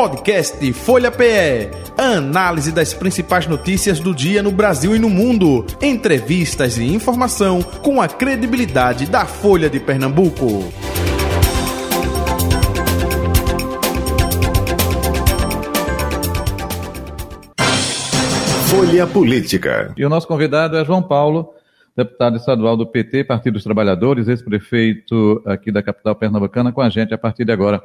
Podcast Folha PE. Análise das principais notícias do dia no Brasil e no mundo. Entrevistas e informação com a credibilidade da Folha de Pernambuco. Folha Política. E o nosso convidado é João Paulo, deputado estadual do PT, Partido dos Trabalhadores, ex-prefeito aqui da capital pernambucana, com a gente a partir de agora.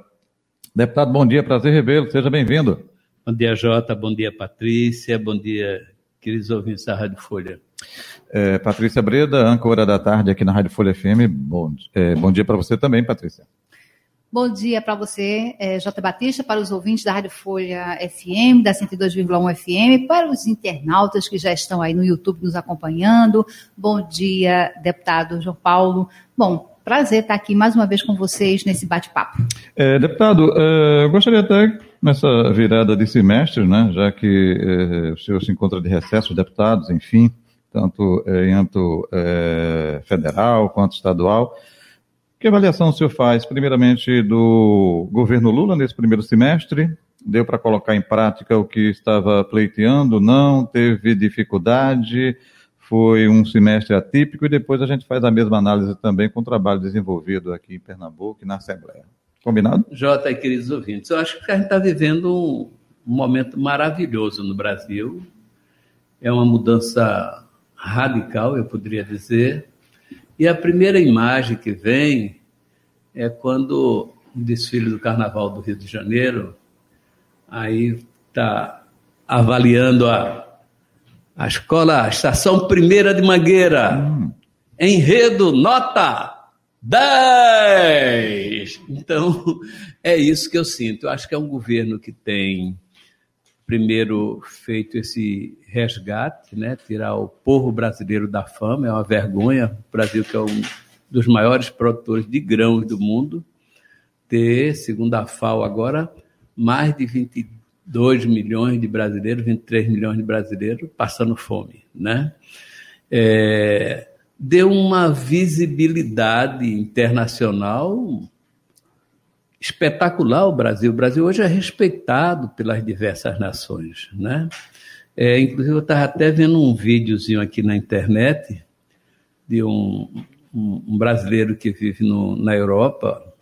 Deputado, bom dia, prazer revê-lo, seja bem-vindo. Bom dia, Jota, bom dia, Patrícia, bom dia, queridos ouvintes da Rádio Folha. É, Patrícia Breda, âncora da tarde aqui na Rádio Folha FM, bom, é, bom dia para você também, Patrícia. Bom dia para você, é, J. Batista, para os ouvintes da Rádio Folha FM, da 102,1 FM, para os internautas que já estão aí no YouTube nos acompanhando. Bom dia, deputado João Paulo. Bom, prazer estar aqui mais uma vez com vocês nesse bate-papo. É, deputado, é, eu gostaria até, nessa virada de semestre, né, já que é, o senhor se encontra de recesso, os deputados, enfim, tanto é, em âmbito é, federal quanto estadual, que avaliação o senhor faz, primeiramente, do governo Lula nesse primeiro semestre? Deu para colocar em prática o que estava pleiteando? Não? Teve dificuldade? Foi um semestre atípico? E depois a gente faz a mesma análise também com o trabalho desenvolvido aqui em Pernambuco e na Assembleia. Combinado? Jota queridos ouvintes, eu acho que a gente está vivendo um, um momento maravilhoso no Brasil. É uma mudança radical, eu poderia dizer e a primeira imagem que vem é quando o desfile do Carnaval do Rio de Janeiro, aí está avaliando a, a escola, estação primeira de Mangueira, hum. enredo, nota 10! Então, é isso que eu sinto. Eu acho que é um governo que tem primeiro feito esse resgate, né, tirar o povo brasileiro da fama, é uma vergonha, o Brasil que é um dos maiores produtores de grãos do mundo, ter, segundo a FAO agora, mais de 22 milhões de brasileiros, 23 milhões de brasileiros passando fome, né? É, deu uma visibilidade internacional espetacular o Brasil. O Brasil hoje é respeitado pelas diversas nações, né? É, inclusive, eu estava até vendo um videozinho aqui na internet de um, um, um brasileiro que vive no, na Europa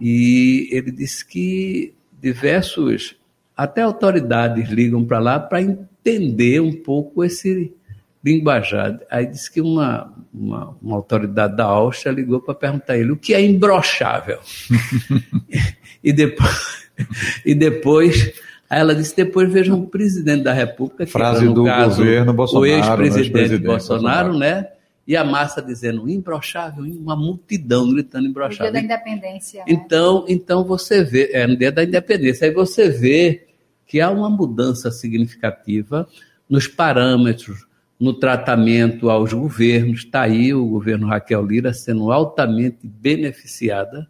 e ele disse que diversos, até autoridades ligam para lá para entender um pouco esse linguajar. Aí disse que uma, uma, uma autoridade da Áustria ligou para perguntar a ele o que é imbrochável. e depois, e depois aí ela disse, depois vejam o presidente da República, que Frase no do caso, governo Bolsonaro, o ex-presidente Bolsonaro, Bolsonaro, né? E a massa dizendo imbrochável, uma multidão gritando imbrochável. No dia da independência. Né? Então, então você vê, é no dia da independência, aí você vê que há uma mudança significativa nos parâmetros no tratamento aos governos. Está aí o governo Raquel Lira sendo altamente beneficiada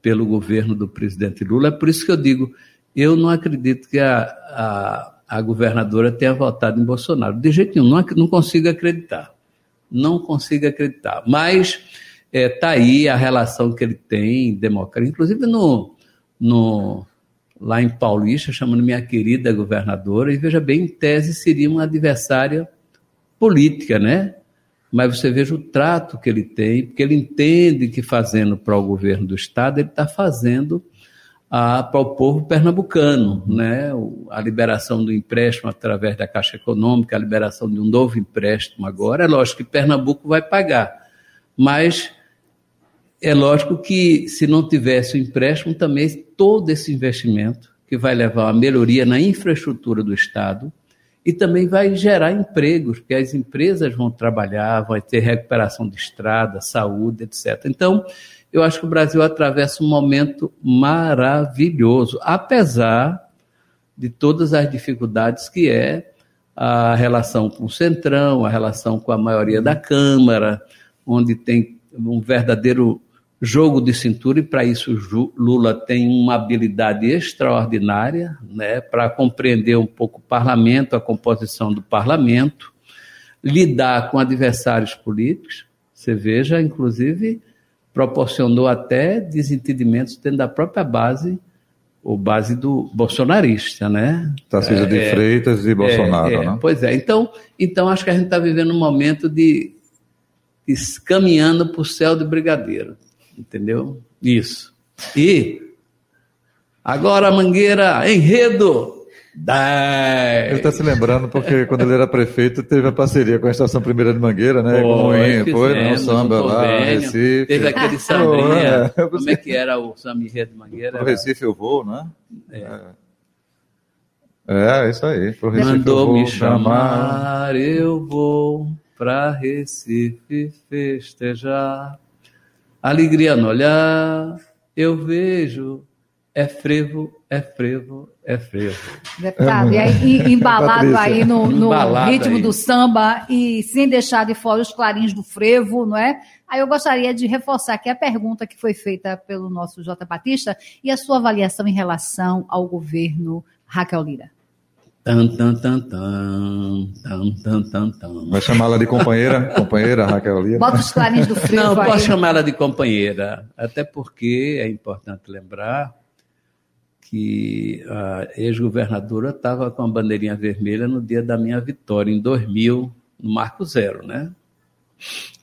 pelo governo do presidente Lula. É por isso que eu digo, eu não acredito que a, a, a governadora tenha votado em Bolsonaro. De jeito nenhum, não, não consigo acreditar. Não consigo acreditar. Mas está é, tá aí a relação que ele tem, democrática, inclusive no, no, lá em Paulista, chamando minha querida governadora, e veja bem, em tese seria uma adversária política, né? Mas você veja o trato que ele tem, porque ele entende que fazendo para o governo do Estado, ele está fazendo para o povo pernambucano, né? a liberação do empréstimo através da Caixa Econômica, a liberação de um novo empréstimo agora. É lógico que Pernambuco vai pagar, mas é lógico que se não tivesse o empréstimo, também todo esse investimento que vai levar a melhoria na infraestrutura do Estado, e também vai gerar empregos, porque as empresas vão trabalhar, vai ter recuperação de estrada, saúde, etc. Então, eu acho que o Brasil atravessa um momento maravilhoso, apesar de todas as dificuldades que é a relação com o Centrão, a relação com a maioria da Câmara, onde tem um verdadeiro jogo de cintura, e para isso Lula tem uma habilidade extraordinária né, para compreender um pouco o parlamento, a composição do parlamento, lidar com adversários políticos. Você veja, inclusive, proporcionou até desentendimentos dentro da própria base o base do bolsonarista, né? Tarcísio de É, Freitas e Bolsonaro, é, é, né? Pois é. Então, então acho que a gente está vivendo um momento de, de caminhando para o céu de brigadeiro, entendeu? Isso. E agora Mangueira, enredo. Dai. Ele está se lembrando porque quando ele era prefeito teve a parceria com a Estação Primeira de Mangueira, né? com o Moinho, foi, né? O fizemos samba um lá, no Recife. Teve aquele Pô, sambinha. é. Como é que era o samba enredo de Mangueira? Pro Recife eu vou, né? É, é isso aí. Pro Recife eu Mandou vou me chamar. chamar, eu vou pra Recife festejar. Alegria no olhar, eu vejo, é frevo, é frevo, é frevo. Deputado, e aí, embalado aí no, no Embalado ritmo aí. do samba e sem deixar de fora os clarins do frevo, não é? Aí eu gostaria de reforçar aqui a pergunta que foi feita pelo nosso J. Batista e a sua avaliação em relação ao governo Raquel Lira. Tan, tan, tan, tan, tan, tan, tan, tan. Vai chamá-la de companheira, companheira Raquel Lira. Bota os clarins do frevo Não, posso chamar ela de companheira, até porque é importante lembrar que a ex-governadora estava com a bandeirinha vermelha no dia da minha vitória, em 2000, no Marco Zero, né?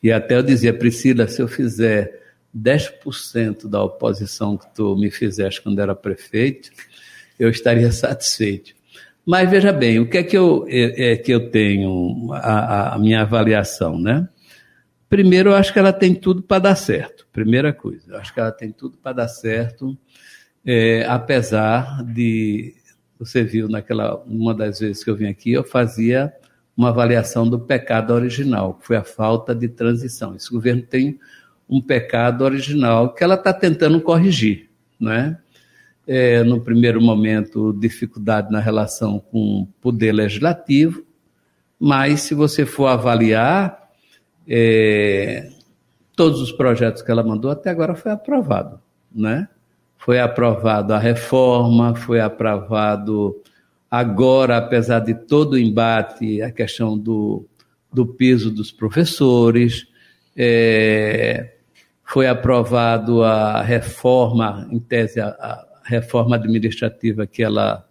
E até eu dizia, Priscila, se eu fizer 10% da oposição que tu me fizeste quando era prefeito, eu estaria satisfeito. Mas veja bem, o que é que eu, é, é que eu tenho, a, a- minha avaliação, né? Primeiro, eu acho que ela tem tudo para dar certo. Primeira coisa, eu acho que ela tem tudo para dar certo, é, apesar de você viu naquela uma das vezes que eu vim aqui, eu fazia uma avaliação do pecado original, que foi a falta de transição. Esse governo tem um pecado original que ela está tentando corrigir, não é? No primeiro momento, dificuldade na relação com o poder legislativo, mas se você for avaliar, é, todos os projetos que ela mandou até agora foi aprovado, né? Foi aprovado a reforma, foi aprovado agora, apesar de todo o embate, a questão do, do piso dos professores, é, foi aprovado a reforma, em tese, a, a reforma administrativa que ela,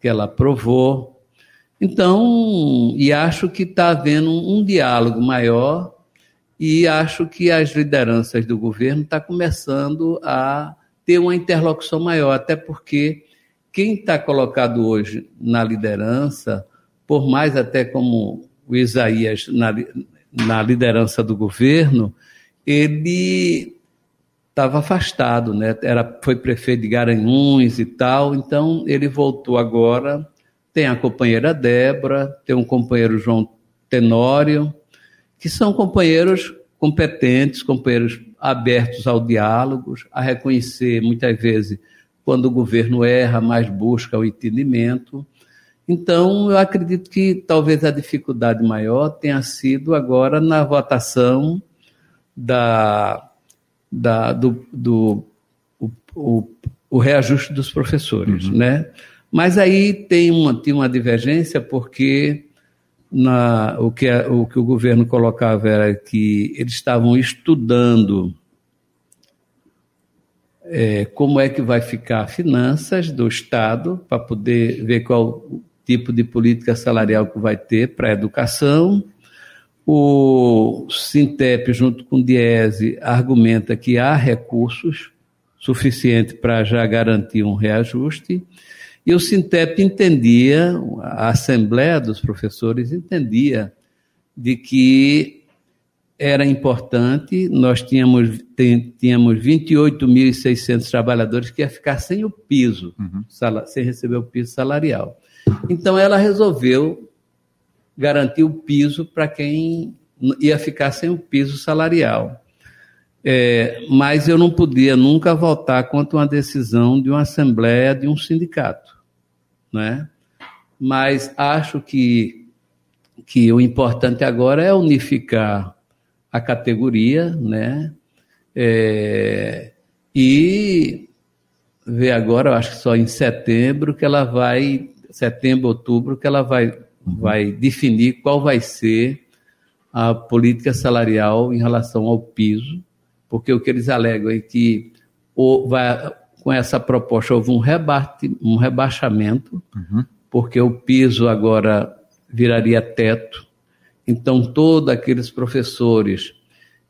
que ela aprovou. Então, e acho que está havendo um, diálogo maior e acho que as lideranças do governo estão começando a ter uma interlocução maior, até porque quem está colocado hoje na liderança, por mais até como o Isaías na, na liderança do governo, ele estava afastado, né? Era, foi prefeito de Garanhuns e tal, então ele voltou agora. Tem a companheira Débora, tem um companheiro João Tenório, que são companheiros competentes, companheiros abertos ao diálogo, a reconhecer muitas vezes quando o governo erra, mas busca o entendimento. Então, eu acredito que talvez a dificuldade maior tenha sido agora na votação da, da, do, do o, o, o reajuste dos professores, né? Mas aí tem uma, tem uma divergência porque na, o, que, a- o que o governo colocava era que eles estavam estudando é, como é que vai ficar as finanças do Estado para poder ver qual tipo de política salarial que vai ter para a educação. O Sintep, junto com o Diese, argumenta que há recursos suficientes para já garantir um reajuste. E o Sintep entendia, a Assembleia dos Professores entendia de que era importante, nós tínhamos, tínhamos 28.600 trabalhadores que ia ficar sem o piso, sala- sem receber o piso salarial. Então ela resolveu garantir o piso para quem ia ficar sem o piso salarial. É, mas eu não podia nunca votar contra uma decisão de uma assembleia de um sindicato, né? Mas acho que que o importante agora é unificar a categoria, né? É, e ver agora, eu acho que só em setembro que ela vai, setembro, outubro, que ela vai, vai definir qual vai ser a política salarial em relação ao piso, porque o que eles alegam é que ou vai, com essa proposta houve um, rebate, um rebaixamento, uhum. porque o piso agora viraria teto. Então, todos aqueles professores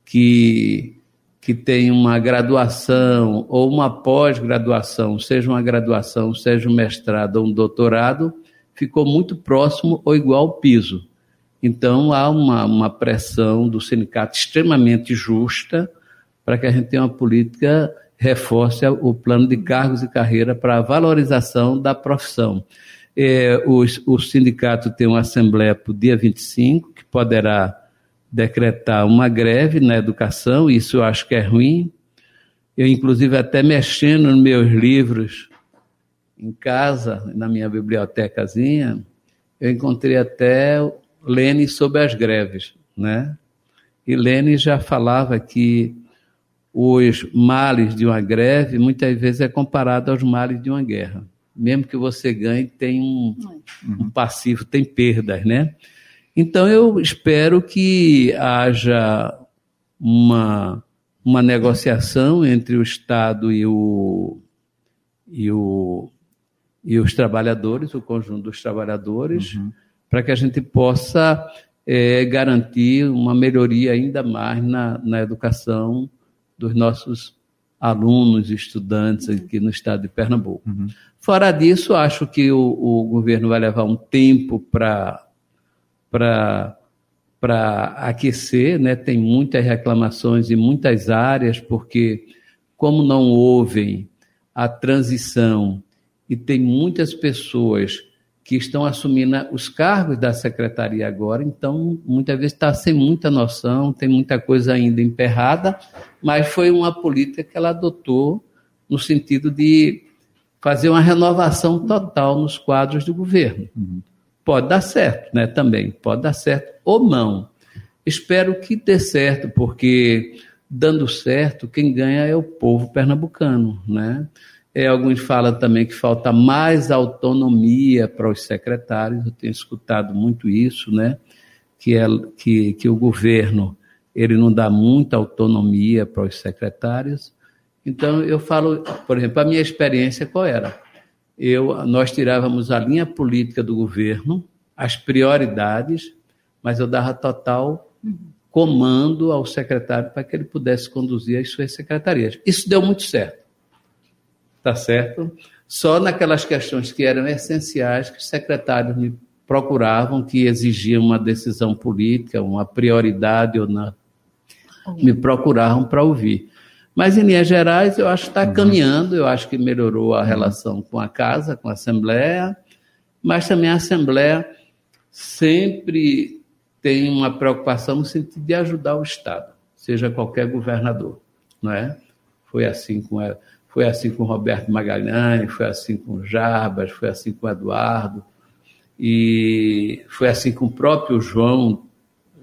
que, que têm uma graduação ou uma pós-graduação, seja uma graduação, seja um mestrado ou um doutorado, ficou muito próximo ou igual ao piso. Então, há uma, uma pressão do sindicato extremamente justa para que a gente tenha uma política reforce o plano de cargos e carreira para a valorização da profissão. É, o, o sindicato tem uma assembleia para o dia 25, que poderá decretar uma greve na educação, isso eu acho que é ruim. Eu, inclusive, até mexendo nos meus livros em casa, na minha bibliotecazinha, eu encontrei até Lênin sobre as greves, né? E Lênin já falava que os males de uma greve muitas vezes é comparado aos males de uma guerra. Mesmo que você ganhe, tem um, um passivo, tem perdas, né? Então eu espero que haja uma, uma negociação entre o Estado e, o, e, o, e os trabalhadores, o conjunto dos trabalhadores, uhum. para que a gente possa é, garantir uma melhoria ainda mais na, na educação dos nossos alunos e estudantes aqui no estado de Pernambuco. Uhum. Fora disso, acho que o, o governo vai levar um tempo para aquecer, né? tem muitas reclamações em muitas áreas, porque como não houve a transição e tem muitas pessoas que estão assumindo os cargos da secretaria agora, então muitas vezes está sem muita noção, tem muita coisa ainda emperrada, mas foi uma política que ela adotou no sentido de fazer uma renovação total nos quadros do governo. Uhum. Pode dar certo, né? Também pode dar certo ou não. Espero que dê certo, porque dando certo, quem ganha é o povo pernambucano, né? É, alguns falam também que falta mais autonomia para os secretários, eu tenho escutado muito isso, né? Que, é, que, que o governo ele não dá muita autonomia para os secretários. Então, eu falo, por exemplo, a minha experiência qual era? Eu, nós tirávamos a linha política do governo, as prioridades, mas eu dava total comando ao secretário para que ele pudesse conduzir as suas secretarias. Isso deu muito certo tá certo? Só naquelas questões que eram essenciais que os secretários me procuravam, que exigiam uma decisão política, uma prioridade ou na me procuravam para ouvir. Mas, em linhas gerais, eu acho que está uhum. caminhando, eu acho que melhorou a relação com a casa, com a Assembleia, mas também a Assembleia sempre tem uma preocupação no sentido de ajudar o Estado, seja qualquer governador, não é? Foi assim com a, foi assim com Roberto Magalhães, foi assim com Jarbas, foi assim com Eduardo, e foi assim com o próprio João,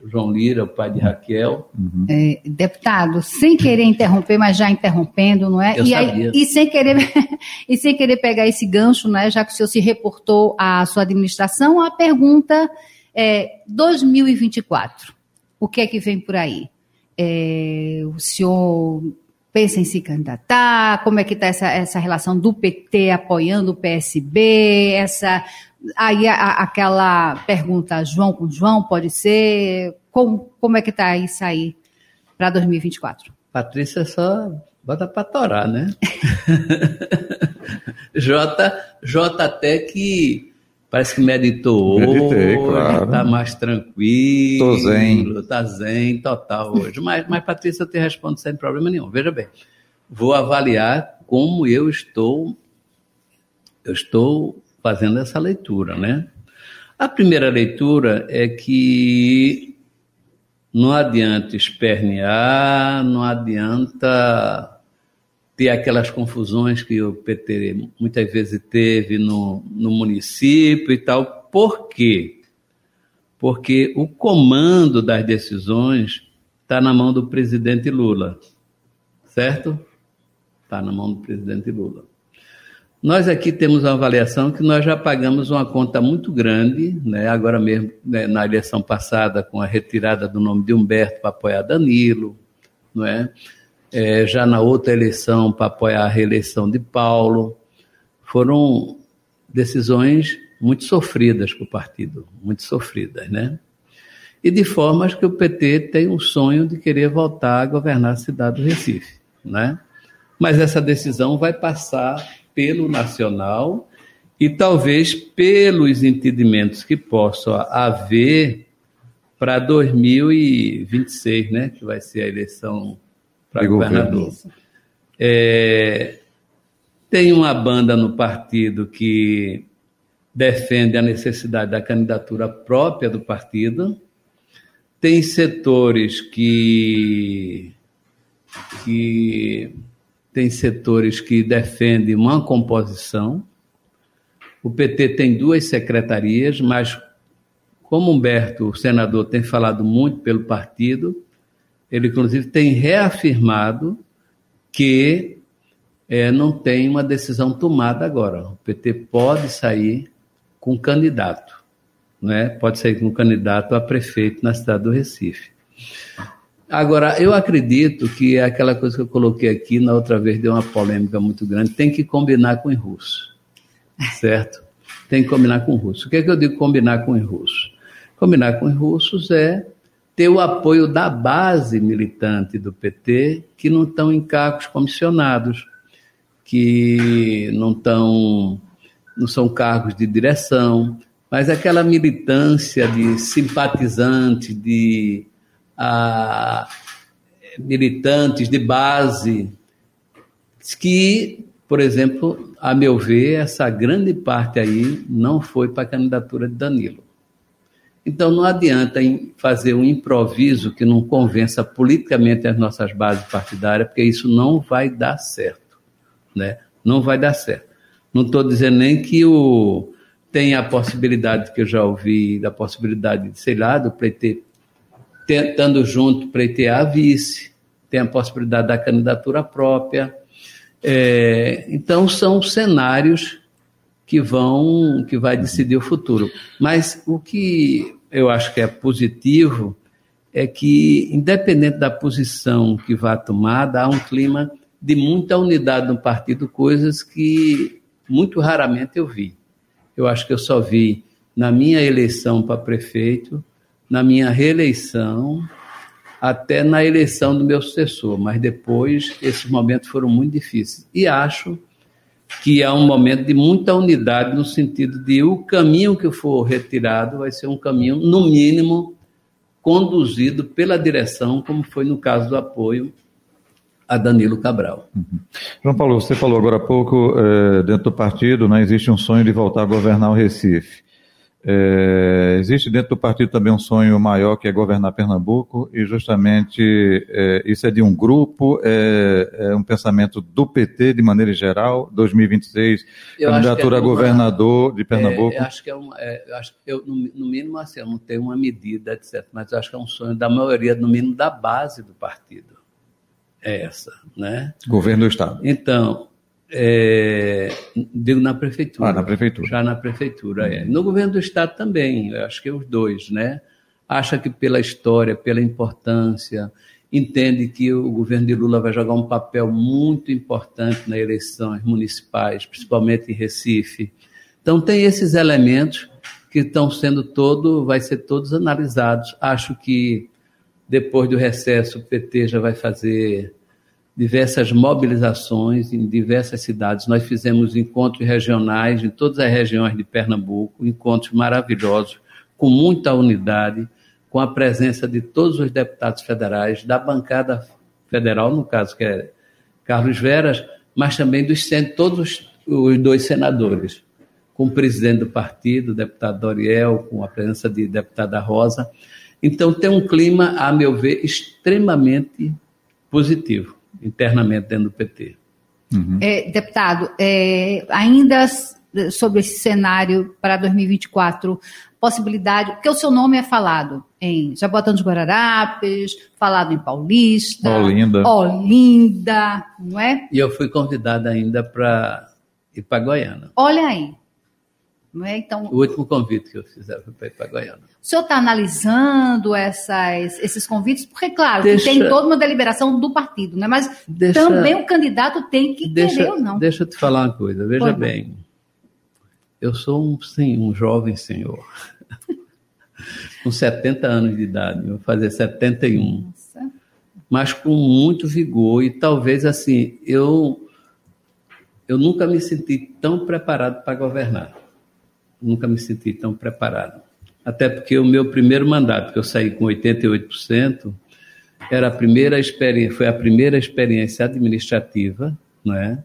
João Lira, o pai de Raquel. Uhum. É, deputado, sem querer interromper, mas já interrompendo, não é? Eu e, sabia. Aí, e, sem querer, e sem querer pegar esse gancho, né, já que o senhor se reportou à sua administração, a pergunta é 2024. O que é que vem por aí? É, o senhor pensa em se candidatar? Como é que está essa, essa relação do PT apoiando o PSB? Essa, aí a, aquela pergunta João com João pode ser? Como, como é que está isso aí para 2024? Patrícia só bota para torar, né? J, J até que Parece que meditou Meditei, claro. Tá mais tranquilo. Tô zen. Tá zen total hoje. Mas, mas Patrícia, eu te respondo sem problema nenhum. Veja bem, vou avaliar como eu estou, eu estou fazendo essa leitura, né? A primeira leitura é que não adianta espernear, não adianta ter aquelas confusões que o PT muitas vezes teve no, no município e tal. Por quê? Porque o comando das decisões está na mão do presidente Lula, certo? Está na mão do presidente Lula. Nós aqui temos uma avaliação que nós já pagamos uma conta muito grande, né? agora mesmo né, na eleição passada, com a retirada do nome de Humberto para apoiar Danilo, não é? É, já na outra eleição para apoiar a reeleição de Paulo. Foram decisões muito sofridas para o partido, muito sofridas, né? E de formas que o PT tem um sonho de querer voltar a governar a cidade do Recife, né? Mas essa decisão vai passar pelo nacional e talvez pelos entendimentos que possam haver para 2026, né, que vai ser a eleição para governador. É, tem uma banda no partido que defende a necessidade da candidatura própria do partido. Tem setores que, que tem setores que defendem uma composição. O PT tem duas secretarias, mas como Humberto, o senador, tem falado muito pelo partido, ele inclusive tem reafirmado que é, não tem uma decisão tomada agora. O PT pode sair com candidato, né? pode sair com candidato a prefeito na cidade do Recife. Agora, eu acredito que é aquela coisa que eu coloquei aqui, na outra vez deu uma polêmica muito grande, tem que combinar com o russo, certo? Tem que combinar com o russo. O que é que eu digo combinar com o russo? Combinar com os russos é ter o apoio da base militante do PT, que não estão em cargos comissionados, que não estão, não são cargos de direção, mas aquela militância de simpatizante, de a, militantes de base, que, por exemplo, a meu ver, essa grande parte aí não foi para a candidatura de Danilo. Então não adianta fazer um improviso que não convença politicamente as nossas bases partidárias, porque isso não vai dar certo, né? Não vai dar certo. Não estou dizendo nem que o tem a possibilidade que eu já ouvi da possibilidade de, sei lá, do pleiteiro tentando junto pleitear a vice, tem a possibilidade da candidatura própria. É, então são cenários que vão que vai decidir o futuro. Mas o que eu acho que é positivo é que, independente da posição que vá tomada, há um clima de muita unidade no partido, coisas que muito raramente eu vi. Eu acho que eu só vi na minha eleição para prefeito, na minha reeleição, até na eleição do meu sucessor, mas depois esses momentos foram muito difíceis. E acho que é um momento de muita unidade no sentido de o caminho que for retirado vai ser um caminho, no mínimo, conduzido pela direção, como foi no caso do apoio a Danilo Cabral. Uhum. João Paulo, você falou agora há pouco, é, dentro do partido, né, existe um sonho de voltar a governar o Recife. É, existe dentro do partido também um sonho maior que é governar Pernambuco e justamente é, isso é de um grupo, é, é, um pensamento do PT de maneira geral, 2026, eu candidatura a governador de Pernambuco. É, eu acho que é um, é, eu acho, eu, no, no, mínimo assim, eu não tenho uma medida, etc, mas eu acho que é um sonho da maioria, no mínimo da base do partido. É essa, né? Governo do Estado. Então, é, digo na prefeitura. Ah, na prefeitura. Já na prefeitura, é. No governo do estado também, eu acho que os dois, né? Acha que pela história, pela importância, entende que o governo de Lula vai jogar um papel muito importante nas eleições municipais, principalmente em Recife. Então tem esses elementos que estão sendo todo, vai ser todos analisados. Acho que depois do recesso o PT já vai fazer diversas mobilizações em diversas cidades. Nós fizemos encontros regionais em todas as regiões de Pernambuco, encontros maravilhosos, com muita unidade, com a presença de todos os deputados federais, da bancada federal, no caso que é Carlos Veras, mas também dos todos os, dois senadores, com o presidente do partido, o deputado Doriel, com a presença de deputada Rosa. Então tem um clima, a meu ver, extremamente positivo internamente dentro do PT. Uhum. É, deputado, é, ainda sobre esse cenário para 2024, possibilidade, porque o seu nome é falado em Jabotão dos Guararapes, falado em Paulista, Olinda. Olinda, não é? E eu fui convidada ainda para ir para Goiânia. Olha aí. Não é? Então, O último convite que eu fiz foi para ir para Goiânia. o senhor está analisando essas, esses convites? Porque, claro, que Deixa- tem toda uma deliberação do partido, né? mas Deixa- também o candidato tem que querer Deixa, ou não. deixa eu te falar uma coisa, veja não. bem. Eu sou um, sim, um jovem senhor. com 70 anos de idade, vou fazer 71. Nossa. mas com muito vigor e talvez assim eu eu nunca me senti tão preparado para governar nunca me senti tão preparado até porque o meu primeiro mandato que eu saí com 88% era a primeira experiência foi a primeira experiência administrativa não é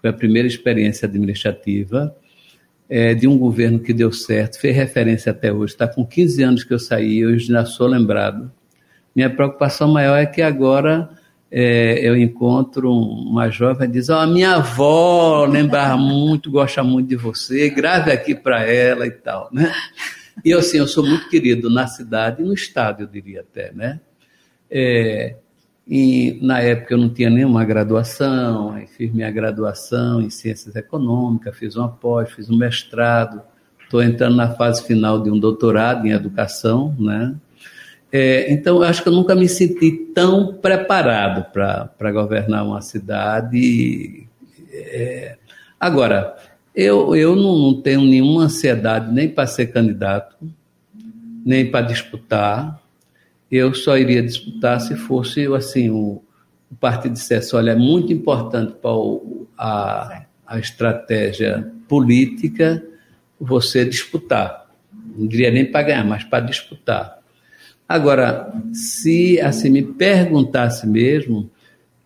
foi a primeira experiência administrativa é, de um governo que deu certo, fez referência até hoje. Está com 15 anos que eu saí, eu já sou lembrado. Minha preocupação maior é que agora é, eu encontro uma jovem diz: a minha avó lembra muito, gosta muito de você, grave aqui para ela e tal, né? E eu, assim, eu sou muito querido na cidade e no estado, eu diria até, né? É, e na época eu não tinha nenhuma graduação, aí fiz minha graduação em ciências econômicas, fiz uma pós, fiz um mestrado, estou entrando na fase final de um doutorado em educação, né? É, então eu acho que eu nunca me senti tão preparado para governar uma cidade. É, agora, eu, eu não, não tenho nenhuma ansiedade nem para ser candidato, nem para disputar eu só iria disputar se fosse assim o, o partido dissesse, olha, é muito importante para a, a estratégia política você disputar. Não diria nem para ganhar, mas para disputar. Agora, se assim me perguntasse mesmo,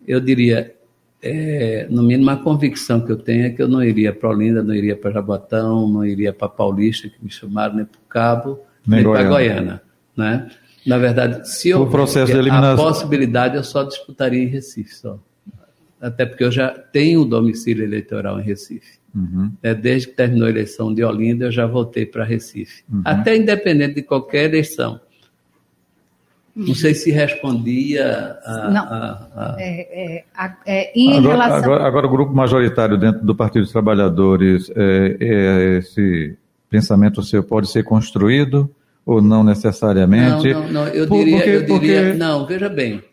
eu diria, é, no mínimo a convicção que eu tenho é que eu não iria para Olinda, não iria para Jabotão, não iria para Paulista, que me chamaram, nem para o Cabo, Nem nem, para Goiânia. Né? Na verdade, se eu O processo de a eliminação- possibilidade, eu só disputaria em Recife só. Até porque eu já tenho domicílio eleitoral em Recife. Uhum. É, desde que terminou a eleição de Olinda, eu já voltei para Recife. Uhum. Até independente de qualquer eleição. Não sei se respondia a. Não. a- a- É, é, é, em Agora, relação. agora- agora o grupo majoritário dentro do Partido dos Trabalhadores, é, é, esse pensamento seu pode ser construído ou não necessariamente? Não, não, não. Eu Por- diria, porque- eu diria porque- não, veja bem,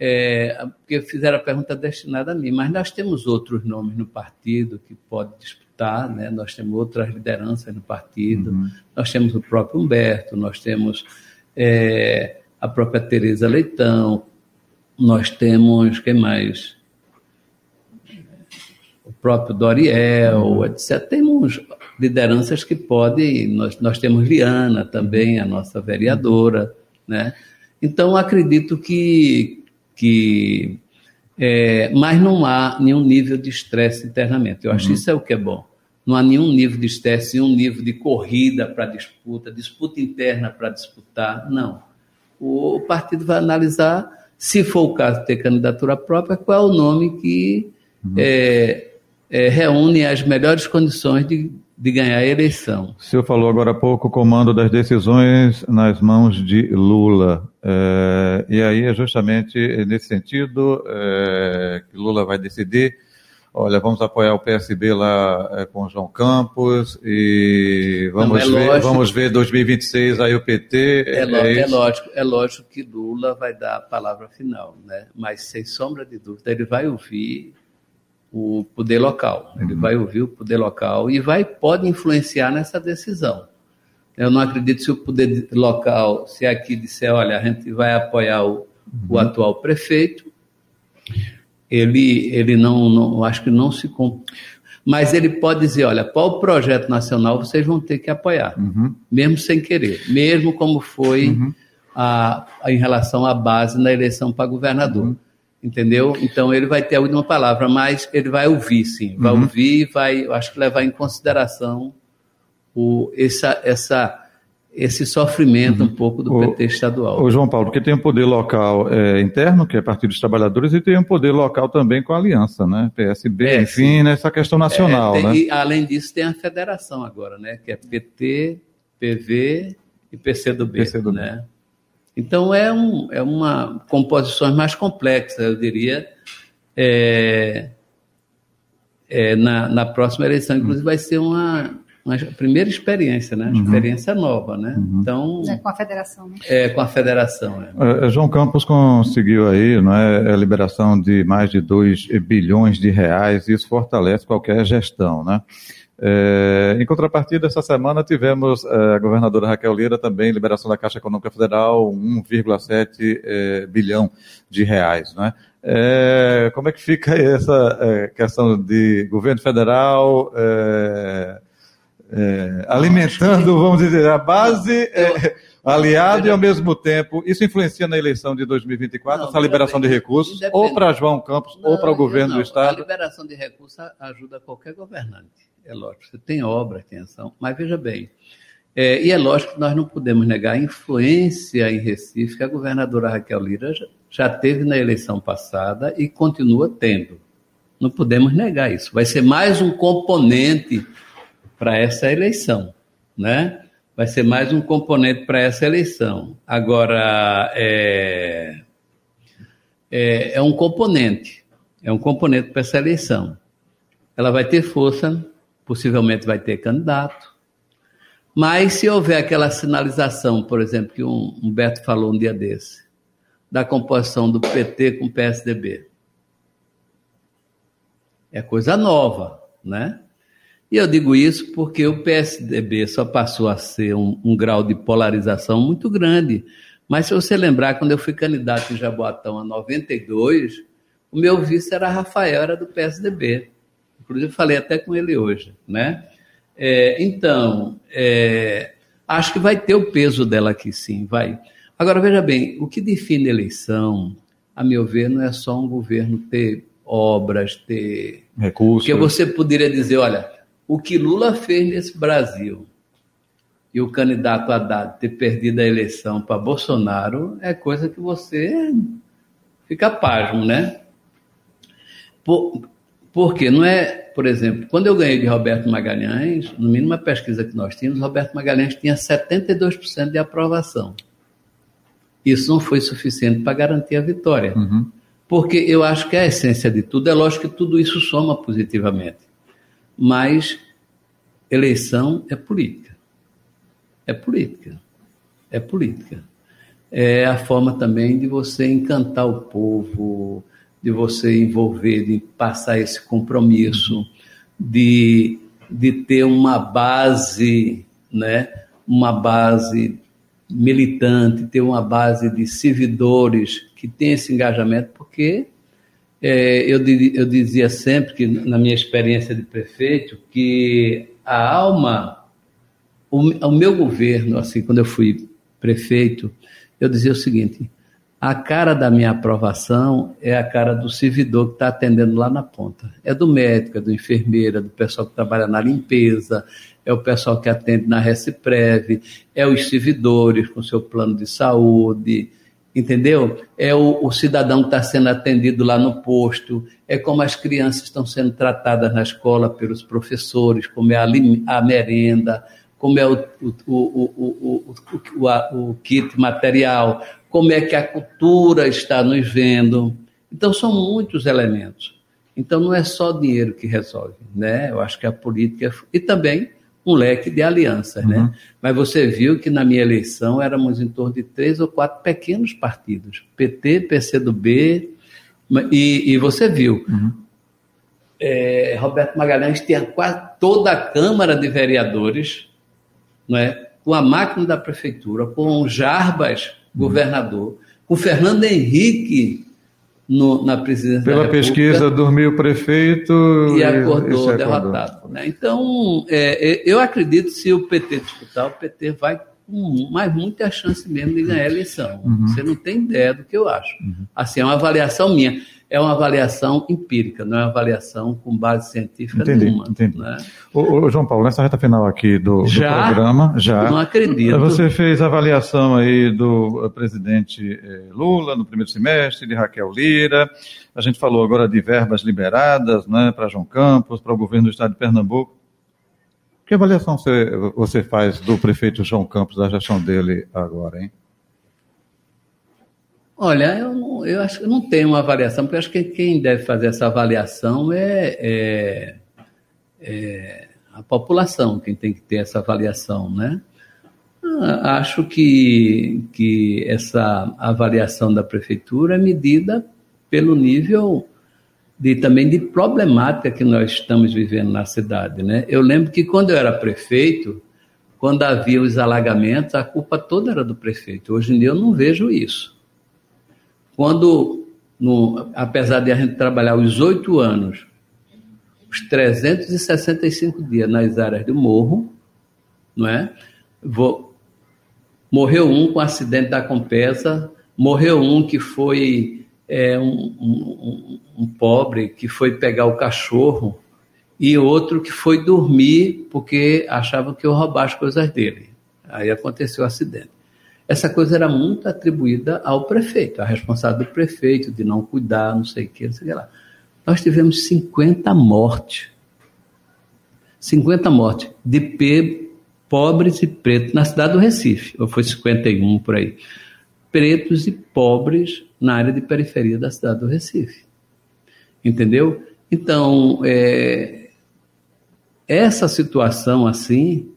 é, porque fizeram a pergunta destinada a mim, mas nós temos outros nomes no partido que pode disputar, né? nós temos outras lideranças no partido, Uhum. nós temos o próprio Humberto, nós temos é, a própria Tereza Leitão, nós temos, quem mais? O próprio Doriel, etc. Temos lideranças que podem, nós, nós temos Liana também, a nossa vereadora, né? Então, acredito que, que é, mas não há nenhum nível de estresse internamente. Eu acho que isso é o que é bom. Não há nenhum nível de estresse, nenhum nível de corrida para disputa, disputa interna para disputar, não. O partido vai analisar, se for o caso de ter candidatura própria, qual é o nome que é, é, reúne as melhores condições de, de ganhar a eleição. O senhor falou agora há pouco o comando das decisões nas mãos de Lula. É, e aí é justamente nesse sentido é, que Lula vai decidir. Olha, vamos apoiar o PSB lá é, com o João Campos e vamos, Não, é ver, lógico. vamos ver 2026 aí o PT. É, é isso? lógico, é lógico que Lula vai dar a palavra final, né? mas sem sombra de dúvida, ele vai ouvir o poder local. Ele vai ouvir o poder local e vai pode influenciar nessa decisão. Eu não acredito se o poder local, se aqui disser, olha, a gente vai apoiar o, o atual prefeito, ele, ele não, não, acho que não se. Mas ele pode dizer, olha, qual projeto nacional vocês vão ter que apoiar Uhum. mesmo sem querer, mesmo como foi a, a- em relação à base na eleição para governador. Entendeu? Então ele vai ter a última palavra, mas ele vai ouvir, sim. Vai ouvir e vai, eu acho que levar em consideração o, essa, essa, esse sofrimento um pouco do O- PT estadual. Ô, João Paulo, porque tem um poder local é, interno, que é Partido dos Trabalhadores, e tem um poder local também com a aliança, né? PSB, É, enfim, nessa questão nacional, É, tem- né? E além disso, tem a federação agora, né? Que é PT, PV e PCdoB, PCdoB. né? Então é, um, é uma composições mais complexas, eu diria. É, é, na, na próxima eleição, inclusive, vai ser uma uma primeira experiência, né? Uhum. Experiência nova, né? Uhum. Então, É, com a federação, né? é com a federação. É. É, João Campos conseguiu aí não é, a liberação de mais de 2 bilhões de reais, e isso fortalece qualquer gestão. Né? É, em contrapartida, essa semana tivemos é, a governadora Raquel Lira também, liberação da Caixa Econômica Federal, 1,7 é, bilhão de reais. Né? É, como é que fica aí essa é, questão de governo federal é, é, alimentando, vamos dizer, a base é, aliado e ao mesmo tempo, isso influencia na eleição de 2024, Não, essa liberação de recursos, ou para João Campos, ou para o Não, governo não. do A Estado? liberação de recursos ajuda qualquer governante. É lógico. Você tem obra, tem ação. Mas veja bem, é, e é lógico que nós não podemos negar a influência em Recife que a governadora Raquel Lira já teve na eleição passada e continua tendo. Não podemos negar isso. Vai ser mais um componente para essa eleição, né? Vai ser mais um componente para essa eleição. Agora, é, é, é um componente, é um componente para essa eleição. Ela vai ter força, possivelmente vai ter candidato, mas se houver aquela sinalização, por exemplo, que um Humberto falou um dia desse, da composição do PT com o PSDB, é coisa nova, né? E eu digo isso porque o PSDB só passou a ser um, um grau de polarização muito grande. Mas se você lembrar, quando eu fui candidato em Jaboatão em 92, o meu vice era Rafael, era do PSDB. Inclusive, falei até com ele hoje, né? É, então, é, acho que vai ter o peso dela aqui, sim, vai. Agora, veja bem, o que define eleição, a meu ver, não é só um governo ter obras, ter Recursos. porque você poderia dizer, olha, o que Lula fez nesse Brasil e o candidato Haddad ter perdido a eleição para Bolsonaro é coisa que você fica pasmo, né? Por, porque não é, por exemplo, quando eu ganhei de Roberto Magalhães, no mínimo uma pesquisa que nós tínhamos, Roberto Magalhães tinha 72% de aprovação. Isso não foi suficiente para garantir a vitória. Uhum. Porque eu acho que a essência de tudo, é lógico que tudo isso soma positivamente. Mas eleição é política. É política. É política. É a forma também de você encantar o povo, de você envolver, de passar esse compromisso, de, de ter uma base, né? uma base militante, ter uma base de servidores que tem esse engajamento, porque é, eu, eu dizia sempre que, na minha experiência de prefeito, que a alma, o, o meu governo, assim, quando eu fui prefeito, eu dizia o seguinte: a cara da minha aprovação é a cara do servidor que está atendendo lá na ponta. É do médico, é do enfermeiro, é do pessoal que trabalha na limpeza, é o pessoal que atende na Reciprev, é os servidores com seu plano de saúde, entendeu? É o, o cidadão que está sendo atendido lá no posto, é como as crianças estão sendo tratadas na escola pelos professores, como é a, a merenda, como é o, o, o, o, o kit material, como é que a cultura está nos vendo. Então, são muitos elementos. Então, não é só dinheiro que resolve, né? Eu acho que a política... E também um leque de alianças, uhum. né? Mas você viu que na minha eleição éramos em torno de três ou quatro pequenos partidos, PT, PCdoB, e, e você viu, uhum. é, Roberto Magalhães tinha quase toda a Câmara de Vereadores, não é? com a máquina da prefeitura, com o Jarbas, uhum. governador, com Fernando Henrique no, na presidência Pela pesquisa, dormiu o prefeito e acordou e derrotado. Né? Então, é, eu acredito que se o PT disputar, o PT vai com mais muita chance mesmo de ganhar a eleição. Uhum. Você não tem ideia do que eu acho. Uhum. Assim, é uma avaliação minha. É uma avaliação empírica, não é uma avaliação com base científica entendi, nenhuma. Entendi. Né? Ô, ô, João Paulo, nessa reta final aqui do, Já? do programa, já. Não acredito. Você fez a avaliação aí do presidente eh, Lula no primeiro semestre, de Raquel Lira. A gente falou agora de verbas liberadas né, para João Campos, para o governo do estado de Pernambuco. Que avaliação você, você faz do prefeito João Campos, da gestão dele agora, hein? Olha, eu, não, eu acho que não tenho uma avaliação, porque acho que quem deve fazer essa avaliação é, é, é a população quem tem que ter essa avaliação, né? Ah, acho que, que essa avaliação da prefeitura é medida pelo nível de, também de problemática que nós estamos vivendo na cidade. Né? Eu lembro que quando eu era prefeito, quando havia os alagamentos, a culpa toda era do prefeito. Hoje em dia eu não vejo isso. Quando, no, apesar de a gente trabalhar os oito anos, os 365 dias nas áreas do morro, não é? Vou, morreu um com acidente da Compesa, morreu um que foi é, um, um, um pobre que foi pegar o cachorro e outro que foi dormir porque achava que eu roubar as coisas dele. Aí aconteceu o acidente. Essa coisa era muito atribuída ao prefeito, a responsável do prefeito de não cuidar, não sei o que, não sei o que lá. Nós tivemos 50 mortes. 50 mortes de P, pobres e pretos na cidade do Recife, ou foi 51 por aí. Pretos e pobres na área de periferia da cidade do Recife. Entendeu? Então, é, essa situação assim,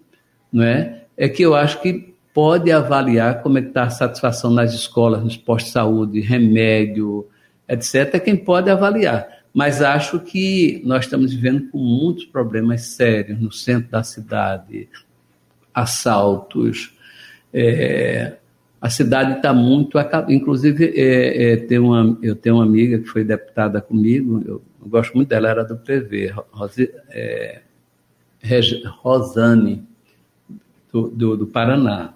não é, é que eu acho que pode avaliar como é está a satisfação nas escolas, nos postos de saúde, remédio, etc. É quem pode avaliar. Mas acho que nós estamos vivendo com muitos problemas sérios no centro da cidade, assaltos, é, a cidade está muito. Inclusive, é, é, tem uma, eu tenho uma amiga que foi deputada comigo, eu, eu gosto muito dela, era do PV, Rosi, é, Rosane, do, do, do, Paraná.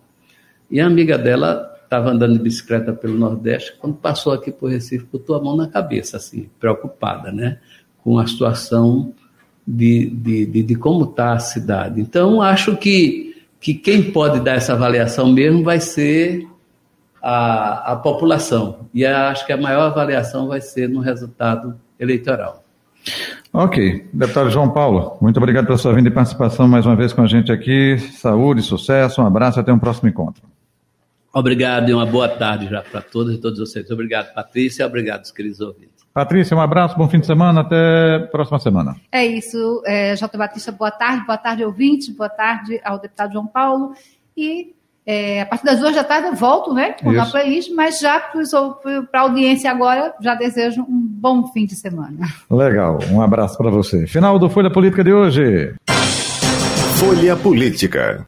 E a amiga dela estava andando de bicicleta pelo Nordeste, quando passou aqui por Recife, botou a mão na cabeça, assim, preocupada, né? Com a situação de, de, de, de como está a cidade. Então, acho que, que quem pode dar essa avaliação mesmo vai ser a, a população. E acho que a maior avaliação vai ser no resultado eleitoral. Ok. Deputado João Paulo, muito obrigado pela sua vinda e participação mais uma vez com a gente aqui. Saúde, sucesso, um abraço e até um próximo encontro. Obrigado e uma boa tarde já para todos e todos vocês. Obrigado, Patrícia. Obrigado, queridos ouvintes. Patrícia, um abraço, bom fim de semana, até a próxima semana. É isso, é, J. Batista, boa tarde, boa tarde, ouvinte, boa tarde ao deputado João Paulo. E é, a partir das duas da tarde eu volto, né, com a playlist, mas já para a audiência agora, já desejo um bom fim de semana. Legal, um abraço para você. Final do Folha Política de hoje. Folha Política.